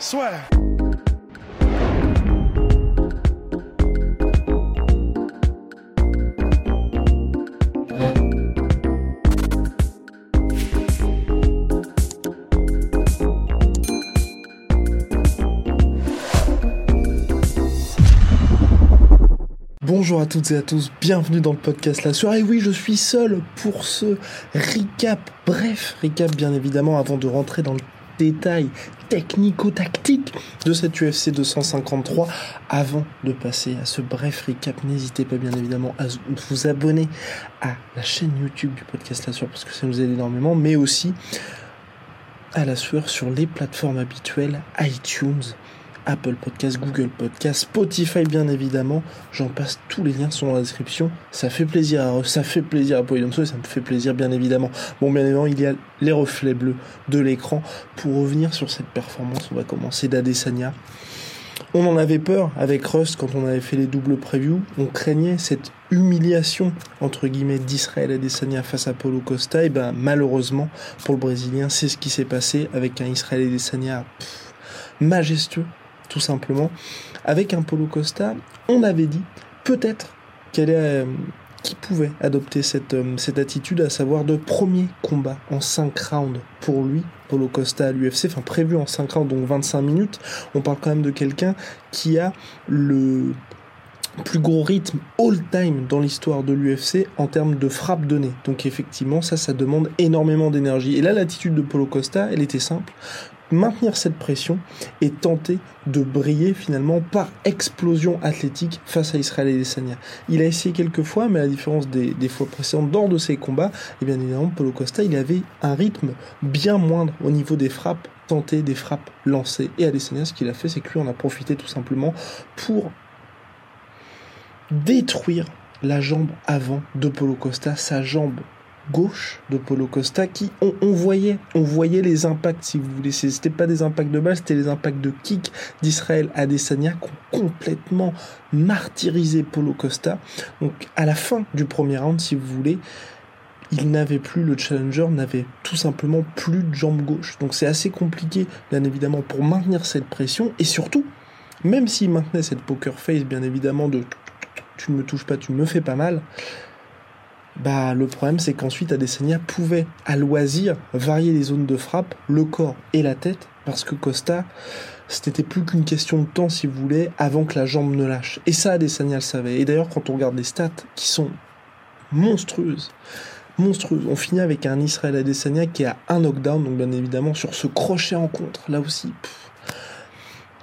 Soit. Bonjour à toutes et à tous, bienvenue dans le podcast La soirée. Oui, je suis seul pour ce recap. Bref, recap bien évidemment avant de rentrer dans le détail technico-tactique de cette UFC 253. Avant de passer à ce bref recap, n'hésitez pas bien évidemment à vous abonner à la chaîne YouTube du podcast La Sueur parce que ça nous aide énormément, mais aussi à La Sueur sur les plateformes habituelles iTunes, Apple Podcast, Google Podcast, Spotify bien évidemment. J'en passe, tous les liens sont dans la description. Ça fait plaisir à, ça fait plaisir à Polydomso et ça me fait plaisir bien évidemment. Bon bien évidemment il y a les reflets bleus de l'écran. Pour revenir sur cette performance, on va commencer d'Adesanya. On en avait peur avec Rust quand on avait fait les doubles previews. On craignait cette humiliation entre guillemets d'Israël Adesanya face à Paulo Costa. Et ben malheureusement pour le Brésilien, c'est ce qui s'est passé avec un Israël Adesanya pff, majestueux tout simplement. Avec un Polo Costa, on avait dit peut-être qu'elle est, euh, qui pouvait adopter cette, euh, cette attitude, à savoir de premier combat en 5 rounds pour lui, Polo Costa à l'UFC, enfin prévu en 5 rounds, donc 25 minutes. On parle quand même de quelqu'un qui a le plus gros rythme all-time dans l'histoire de l'UFC en termes de frappe donnée. Donc effectivement, ça, ça demande énormément d'énergie. Et là, l'attitude de Polo Costa, elle était simple maintenir cette pression et tenter de briller finalement par explosion athlétique face à Israël Adesanya. Il a essayé quelques fois, mais à la différence des, fois précédentes, lors de ses combats, et bien évidemment, Paulo Costa, il avait un rythme bien moindre au niveau des frappes tentées, des frappes lancées. Et Adesanya, ce qu'il a fait, c'est que lui en a profité tout simplement pour détruire la jambe avant de Paulo Costa, sa jambe gauche de Polo Costa qui on, voyait on voyait les impacts si vous voulez. C'était pas des impacts de balle c'était les impacts de kick d'Israël Adesanya qui ont complètement martyrisé Polo Costa. Donc à la fin du premier round si vous voulez il n'avait plus le challenger n'avait tout simplement plus de jambe gauche donc c'est assez compliqué bien évidemment pour maintenir cette pression et surtout même s'il maintenait cette poker face bien évidemment de tu ne me touches pas tu me fais pas mal bah, le problème, c'est qu'ensuite, Adesanya pouvait, à loisir, varier les zones de frappe, le corps et la tête, parce que Costa, c'était plus qu'une question de temps, si vous voulez, avant que la jambe ne lâche. Et ça, Adesanya le savait. Et d'ailleurs, quand on regarde les stats, qui sont monstrueuses, monstrueuses, on finit avec un Israël Adesanya qui a un knockdown, donc bien évidemment, sur ce crochet en contre, là aussi,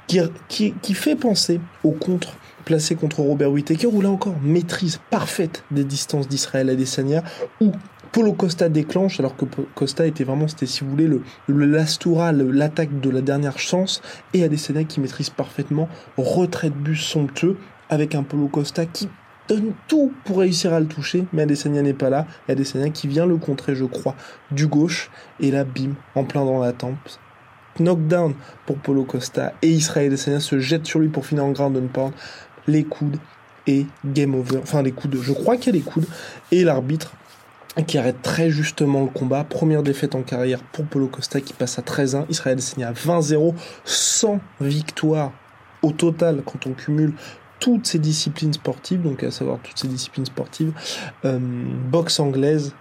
qui, qui, qui fait penser au contre placé contre Robert Whittaker, où là encore, maîtrise parfaite des distances d'Israël Adesanya, où Polo Costa déclenche, alors que Costa était vraiment, c'était si vous voulez, le, le l'Astura, l'attaque de la dernière chance, et Adesanya qui maîtrise parfaitement, retrait de bus somptueux, avec un Polo Costa qui donne tout pour réussir à le toucher, mais Adesanya n'est pas là, et Adesanya qui vient le contrer, je crois, du gauche, et là, bim, en plein dans la tempe, knockdown pour Polo Costa, et Israël Adesanya se jette sur lui pour finir en ground and pound, les coudes et game over. Enfin, les coudes, je crois qu'il y a les coudes. Et l'arbitre qui arrête très justement le combat. Première défaite en carrière pour Polo Costa qui passe à 13-1. Israël Adesanya à 20-0. 100 victoires au total quand on cumule toutes ces disciplines sportives, donc à savoir toutes ces disciplines sportives, euh, boxe anglaise,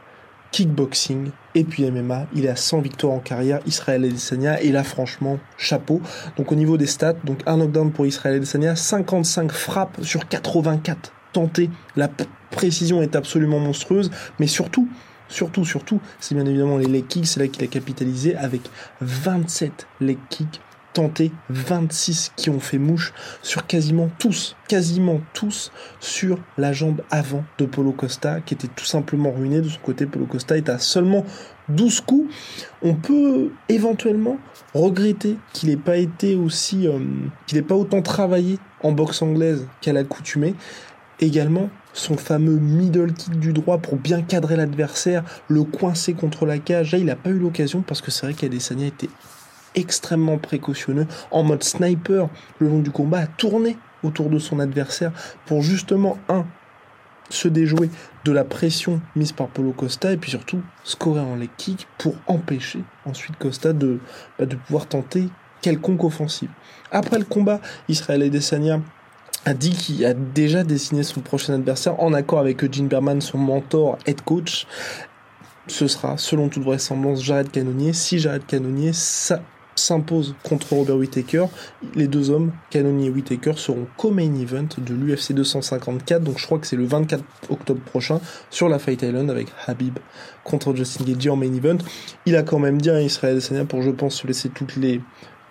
kickboxing et puis MMA. Il est à 100 victoires en carrière, Israël Adesanya. Et là, franchement, chapeau. Donc au niveau des stats, donc un knockdown pour Israël Adesanya, 55 frappes sur 84 tentées. La précision est absolument monstrueuse, mais surtout, surtout, surtout, c'est bien évidemment les leg kicks. C'est là qu'il a capitalisé avec 27 leg kicks tentés, 26 qui ont fait mouche sur quasiment tous, quasiment tous sur la jambe avant de Polo Costa, qui était tout simplement ruiné. De son côté, Polo Costa est à seulement 12 coups. On peut éventuellement regretter qu'il n'ait pas été aussi, euh, qu'il n'ait pas autant travaillé en boxe anglaise qu'à l'accoutumée. Également, son fameux middle kick du droit pour bien cadrer l'adversaire, le coincer contre la cage. Là, il n'a pas eu l'occasion parce que c'est vrai qu'Adesanya était extrêmement précautionneux en mode sniper le long du combat, a tourné autour de son adversaire pour justement, un, se déjouer de la pression mise par Polo Costa et puis surtout scorer en leg kick pour empêcher ensuite Costa de, bah, de pouvoir tenter quelconque offensive. Après le combat, Israël Adesanya a dit qu'il a déjà dessiné son prochain adversaire en accord avec Eugene Berman, son mentor, head coach. Ce sera, selon toute vraisemblance, Jared Cannonier. Si Jared Cannonier s'impose contre Robert Whittaker, les deux hommes, Cannonier et Whittaker, seront co-main event de l'UFC 254. Donc je crois que c'est le 24 octobre prochain sur la Fight Island avec Habib contre Justin Gaethje en main event. Il a quand même dit à Israël Adesanya pour, je pense, se laisser toutes les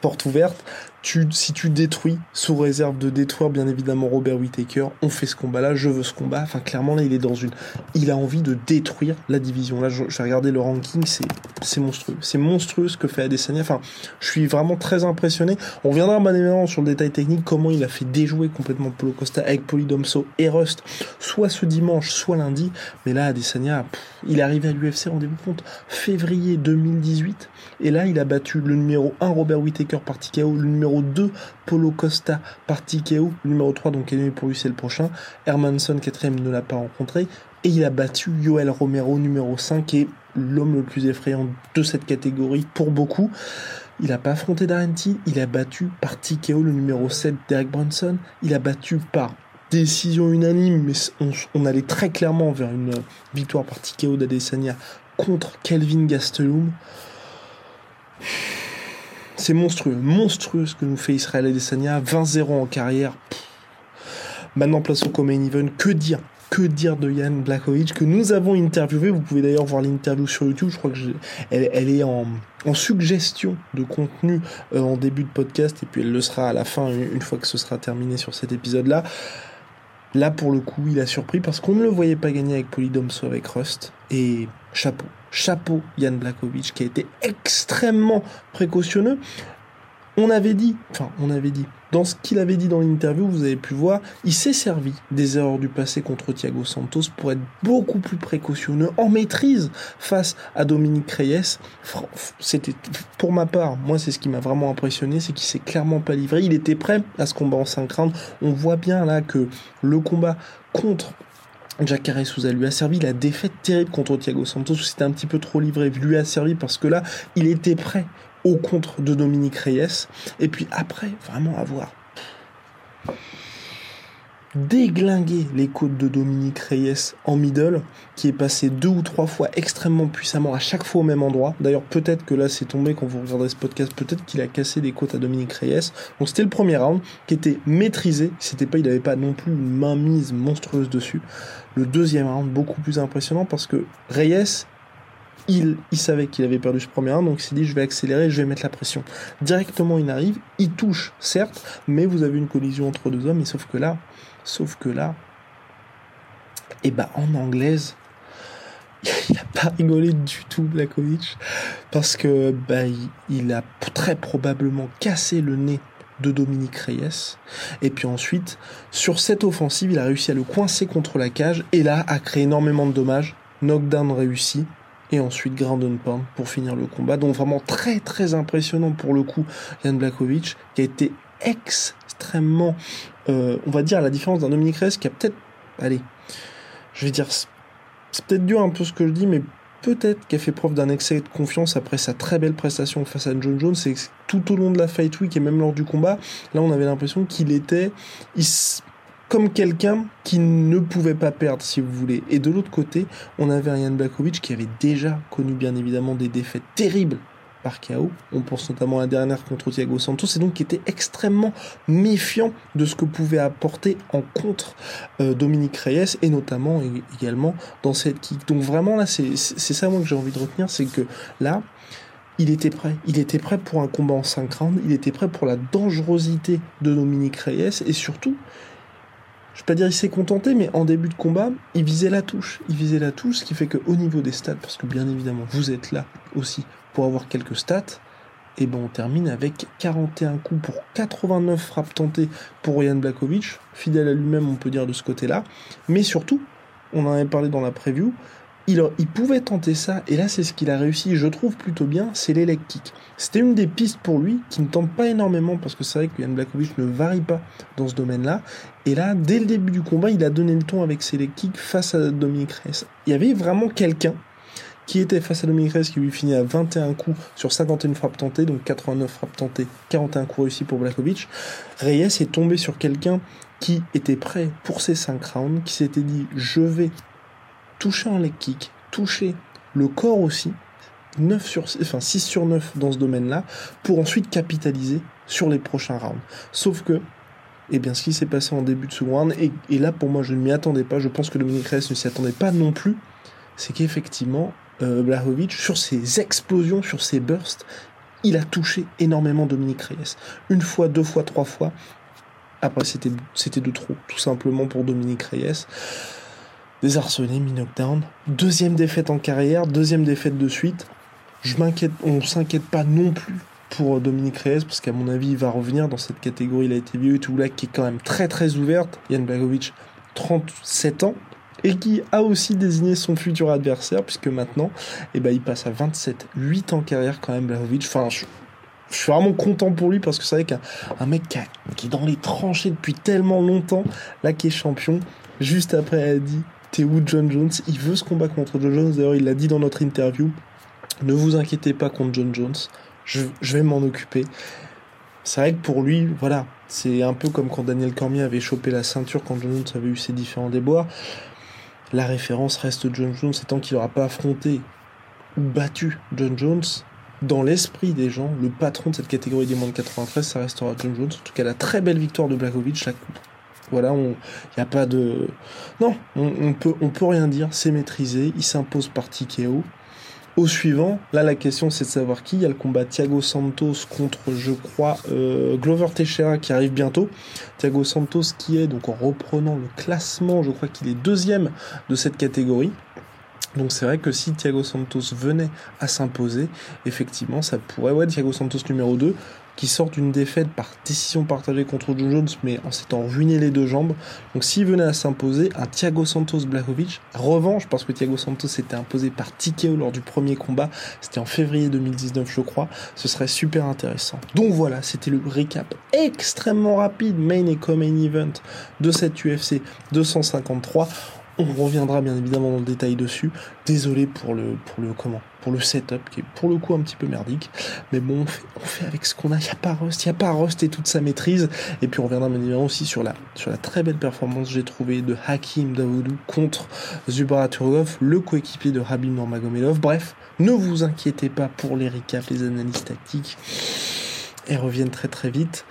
portes ouvertes tu, si tu détruis, sous réserve de détruire bien évidemment Robert Whittaker, on fait ce combat-là, je veux ce combat. Enfin, clairement, là, il est dans une. Il a envie de détruire la division. Là, je, vais regarder le ranking, c'est, monstrueux. C'est monstrueux ce que fait Adesanya. Enfin, je suis vraiment très impressionné. On reviendra bien sur le détail technique, comment il a fait déjouer complètement Polo Costa avec Polydomso et Rust, soit ce dimanche, soit lundi. Mais là, Adesanya, il est arrivé à l'UFC, rendez-vous compte, février 2018. Et là, il a battu le numéro 1 Robert Whittaker par TKO, le numéro numéro 2, Polo Costa par Tikeo. numéro 3, donc est pour lui, c'est le prochain. Hermanson, quatrième, ne l'a pas rencontré. Et il a battu Yoel Romero, numéro 5, qui est l'homme le plus effrayant de cette catégorie pour beaucoup. Il n'a pas affronté Darenti, il a battu par Tikeo, le numéro 7, Derek Brunson. Il a battu par décision unanime, mais on, allait très clairement vers une victoire par Tikeo d'Adesanya contre Kelvin Gastelum c'est monstrueux, monstrueux ce que nous fait Israël Adesanya, 20-0 en carrière. Maintenant, place au Common Event. Que dire que dire de Yann Blakovic que nous avons interviewé. Vous pouvez d'ailleurs voir l'interview sur YouTube. Je crois que elle, est en, suggestion de contenu euh, en début de podcast et puis elle le sera à la fin une fois que ce sera terminé sur cet épisode-là. Là, pour le coup, il a surpris parce qu'on ne le voyait pas gagner avec Polydomso avec Rust. Et chapeau, chapeau Yann Blakovic qui a été extrêmement précautionneux. On avait dit, enfin, on avait dit, dans ce qu'il avait dit dans l'interview, vous avez pu voir, il s'est servi des erreurs du passé contre Thiago Santos pour être beaucoup plus précautionneux, en maîtrise face à Dominique Reyes. C'était, pour ma part, moi c'est ce qui m'a vraiment impressionné, c'est qu'il s'est clairement pas livré. Il était prêt à ce combat en 5 rounds. On voit bien là que le combat contre Jack Souza lui a servi la défaite terrible contre Thiago Santos c'était un petit peu trop livré lui a servi parce que là il était prêt au contre de Dominique Reyes. Et puis après, vraiment avoir déglingué les côtes de Dominique Reyes en middle, qui est passé deux ou trois fois extrêmement puissamment, à chaque fois au même endroit. D'ailleurs, peut-être que là, c'est tombé quand vous regarderez ce podcast, peut-être qu'il a cassé des côtes à Dominique Reyes. Donc c'était le premier round qui était maîtrisé. C'était pas, il n'avait pas non plus une mainmise monstrueuse dessus. Le deuxième round, beaucoup plus impressionnant parce que Reyes il, savait qu'il avait perdu ce premier round, donc il s'est dit je vais accélérer, je vais mettre la pression. Directement il arrive, il touche, certes, mais vous avez une collision entre deux hommes, et sauf que là, sauf que là, et eh bah ben, en anglaise, il n'a pas rigolé du tout Blakovic, parce que bah, il, a très probablement cassé le nez de Dominique Reyes. Et puis ensuite, sur cette offensive, il a réussi à le coincer contre la cage et là a créé énormément de dommages. Knockdown réussi, et ensuite Ground Pound pour finir le combat. Donc vraiment très très impressionnant pour le coup Jan Blakovic qui a été extrêmement, euh, on va dire à la différence d'un Dominique Reyes qui a peut-être, allez, je vais dire, c'est peut-être dur un peu ce que je dis, mais peut-être a fait preuve d'un excès de confiance après sa très belle prestation face à John Jones, c'est tout au long de la Fight Week et même lors du combat, là on avait l'impression qu'il était, il, comme quelqu'un qui ne pouvait pas perdre, si vous voulez. Et de l'autre côté, on avait Ryan Blakovic qui avait déjà connu bien évidemment des défaites terribles par KO. On pense notamment à la dernière contre Thiago Santos et donc qui était extrêmement méfiant de ce que pouvait apporter en contre euh, Dominique Reyes et notamment également dans cette kick. Donc vraiment là, c'est ça moi que j'ai envie de retenir, c'est que là, il était prêt. Il était prêt pour un combat en 5 rounds, il était prêt pour la dangerosité de Dominique Reyes, et surtout, je vais pas dire il s'est contenté, mais en début de combat, il visait la touche. Il visait la touche, ce qui fait qu'au niveau des stats, parce que bien évidemment, vous êtes là aussi pour avoir quelques stats, et ben on termine avec 41 coups pour 89 frappes tentées pour Ryan Blakovic, fidèle à lui-même, on peut dire de ce côté-là. Mais surtout, on en avait parlé dans la preview, il, pouvait tenter ça, et là c'est ce qu'il a réussi, je trouve plutôt bien, c'est les leg kicks. C'était une des pistes pour lui, qui ne tente pas énormément, parce que c'est vrai que Yann Blakovic ne varie pas dans ce domaine-là. Et là, dès le début du combat, il a donné le ton avec ses leg kicks face à Dominique Reyes. Il y avait vraiment quelqu'un qui était face à Dominique Reyes, qui lui finit à 21 coups sur 51 frappes tentées, donc 89 frappes tentées, 41 coups réussis pour Blakovic. Reyes est tombé sur quelqu'un qui était prêt pour ses 5 rounds, qui s'était dit je vais toucher un leg kick, toucher le corps aussi, 9 sur, enfin 6 sur 9 dans ce domaine-là, pour ensuite capitaliser sur les prochains rounds. Sauf que, eh bien, ce qui s'est passé en début de second round, et, là pour moi je ne m'y attendais pas, je pense que Dominique Reyes ne s'y attendait pas non plus, c'est qu'effectivement, euh, Blahovic, sur ses explosions, sur ses bursts, il a touché énormément Dominique Reyes. Une fois, deux fois, trois fois. Après, c'était, c'était de trop, tout simplement pour Dominique Reyes désarçonné, mi-knockdown. Deuxième défaite en carrière, deuxième défaite de suite. Je m'inquiète, on s'inquiète pas non plus pour Dominique Reyes, parce qu'à mon avis, il va revenir dans cette catégorie. Il a été vieux et tout là, qui est quand même très très ouverte. Yann Blagovic, 37 ans, et qui a aussi désigné son futur adversaire, puisque maintenant, eh ben, il passe à 27, 8 ans carrière quand même, Blagovic. Enfin, je, suis vraiment content pour lui parce que c'est vrai qu'un mec qui, est dans les tranchées depuis tellement longtemps, là qui est champion, juste après a dit T'es où John Jones? Il veut ce combat contre John Jones. D'ailleurs, il l'a dit dans notre interview. Ne vous inquiétez pas contre John Jones. Je, vais m'en occuper. C'est vrai que pour lui, voilà, c'est un peu comme quand Daniel Cormier avait chopé la ceinture quand John Jones avait eu ses différents déboires. La référence reste John Jones, tant qu'il n'aura pas affronté ou battu John Jones. Dans l'esprit des gens, le patron de cette catégorie des moins de 93, ça restera John Jones. En tout cas, la très belle victoire de Blakovic, la voilà, il n'y a pas de... Non, on, peut, on peut rien dire, c'est maîtrisé, il s'impose par TKO. Au suivant, là la question c'est de savoir qui. Il y a le combat Thiago Santos contre, je crois, euh, Glover Teixeira qui arrive bientôt. Thiago Santos qui est, donc en reprenant le classement, je crois qu'il est deuxième de cette catégorie. Donc c'est vrai que si Thiago Santos venait à s'imposer, effectivement ça pourrait, ouais, Thiago Santos numéro 2, qui sort d'une défaite par décision partagée contre John Jones, mais en s'étant ruiné les deux jambes. Donc s'il venait à s'imposer, un Thiago Santos Blahovic, revanche, parce que Thiago Santos s'était imposé par TKO lors du premier combat, c'était en février 2019 je crois, ce serait super intéressant. Donc voilà, c'était le recap extrêmement rapide, main et co-main event de cette UFC 253. On reviendra bien évidemment dans le détail dessus. Désolé pour le, pour le comment pour le setup qui est pour le coup un petit peu merdique. Mais bon, on fait, avec ce qu'on a. Il n'y a pas Rust, il n'y a pas Rust et toute sa maîtrise. Et puis on reviendra bien évidemment aussi sur la, sur la très belle performance j'ai trouvé de Hakim Dawoudou contre Zubra Turgov, le coéquipier de Rabim Normagomedov. Bref, ne vous inquiétez pas pour les recaps, les analyses tactiques. Elles reviennent très très vite.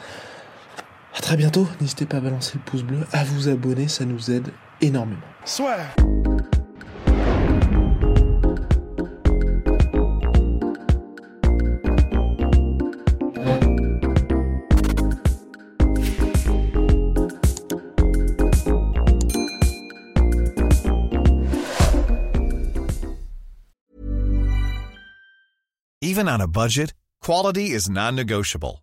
À très bientôt. N'hésitez pas à balancer le pouce bleu, à vous abonner, ça nous aide énormément. Soit. Even on a budget, quality is non-negotiable.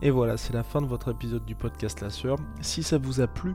Et voilà, c'est la fin de votre épisode du podcast La Sœur. Si ça vous a plu,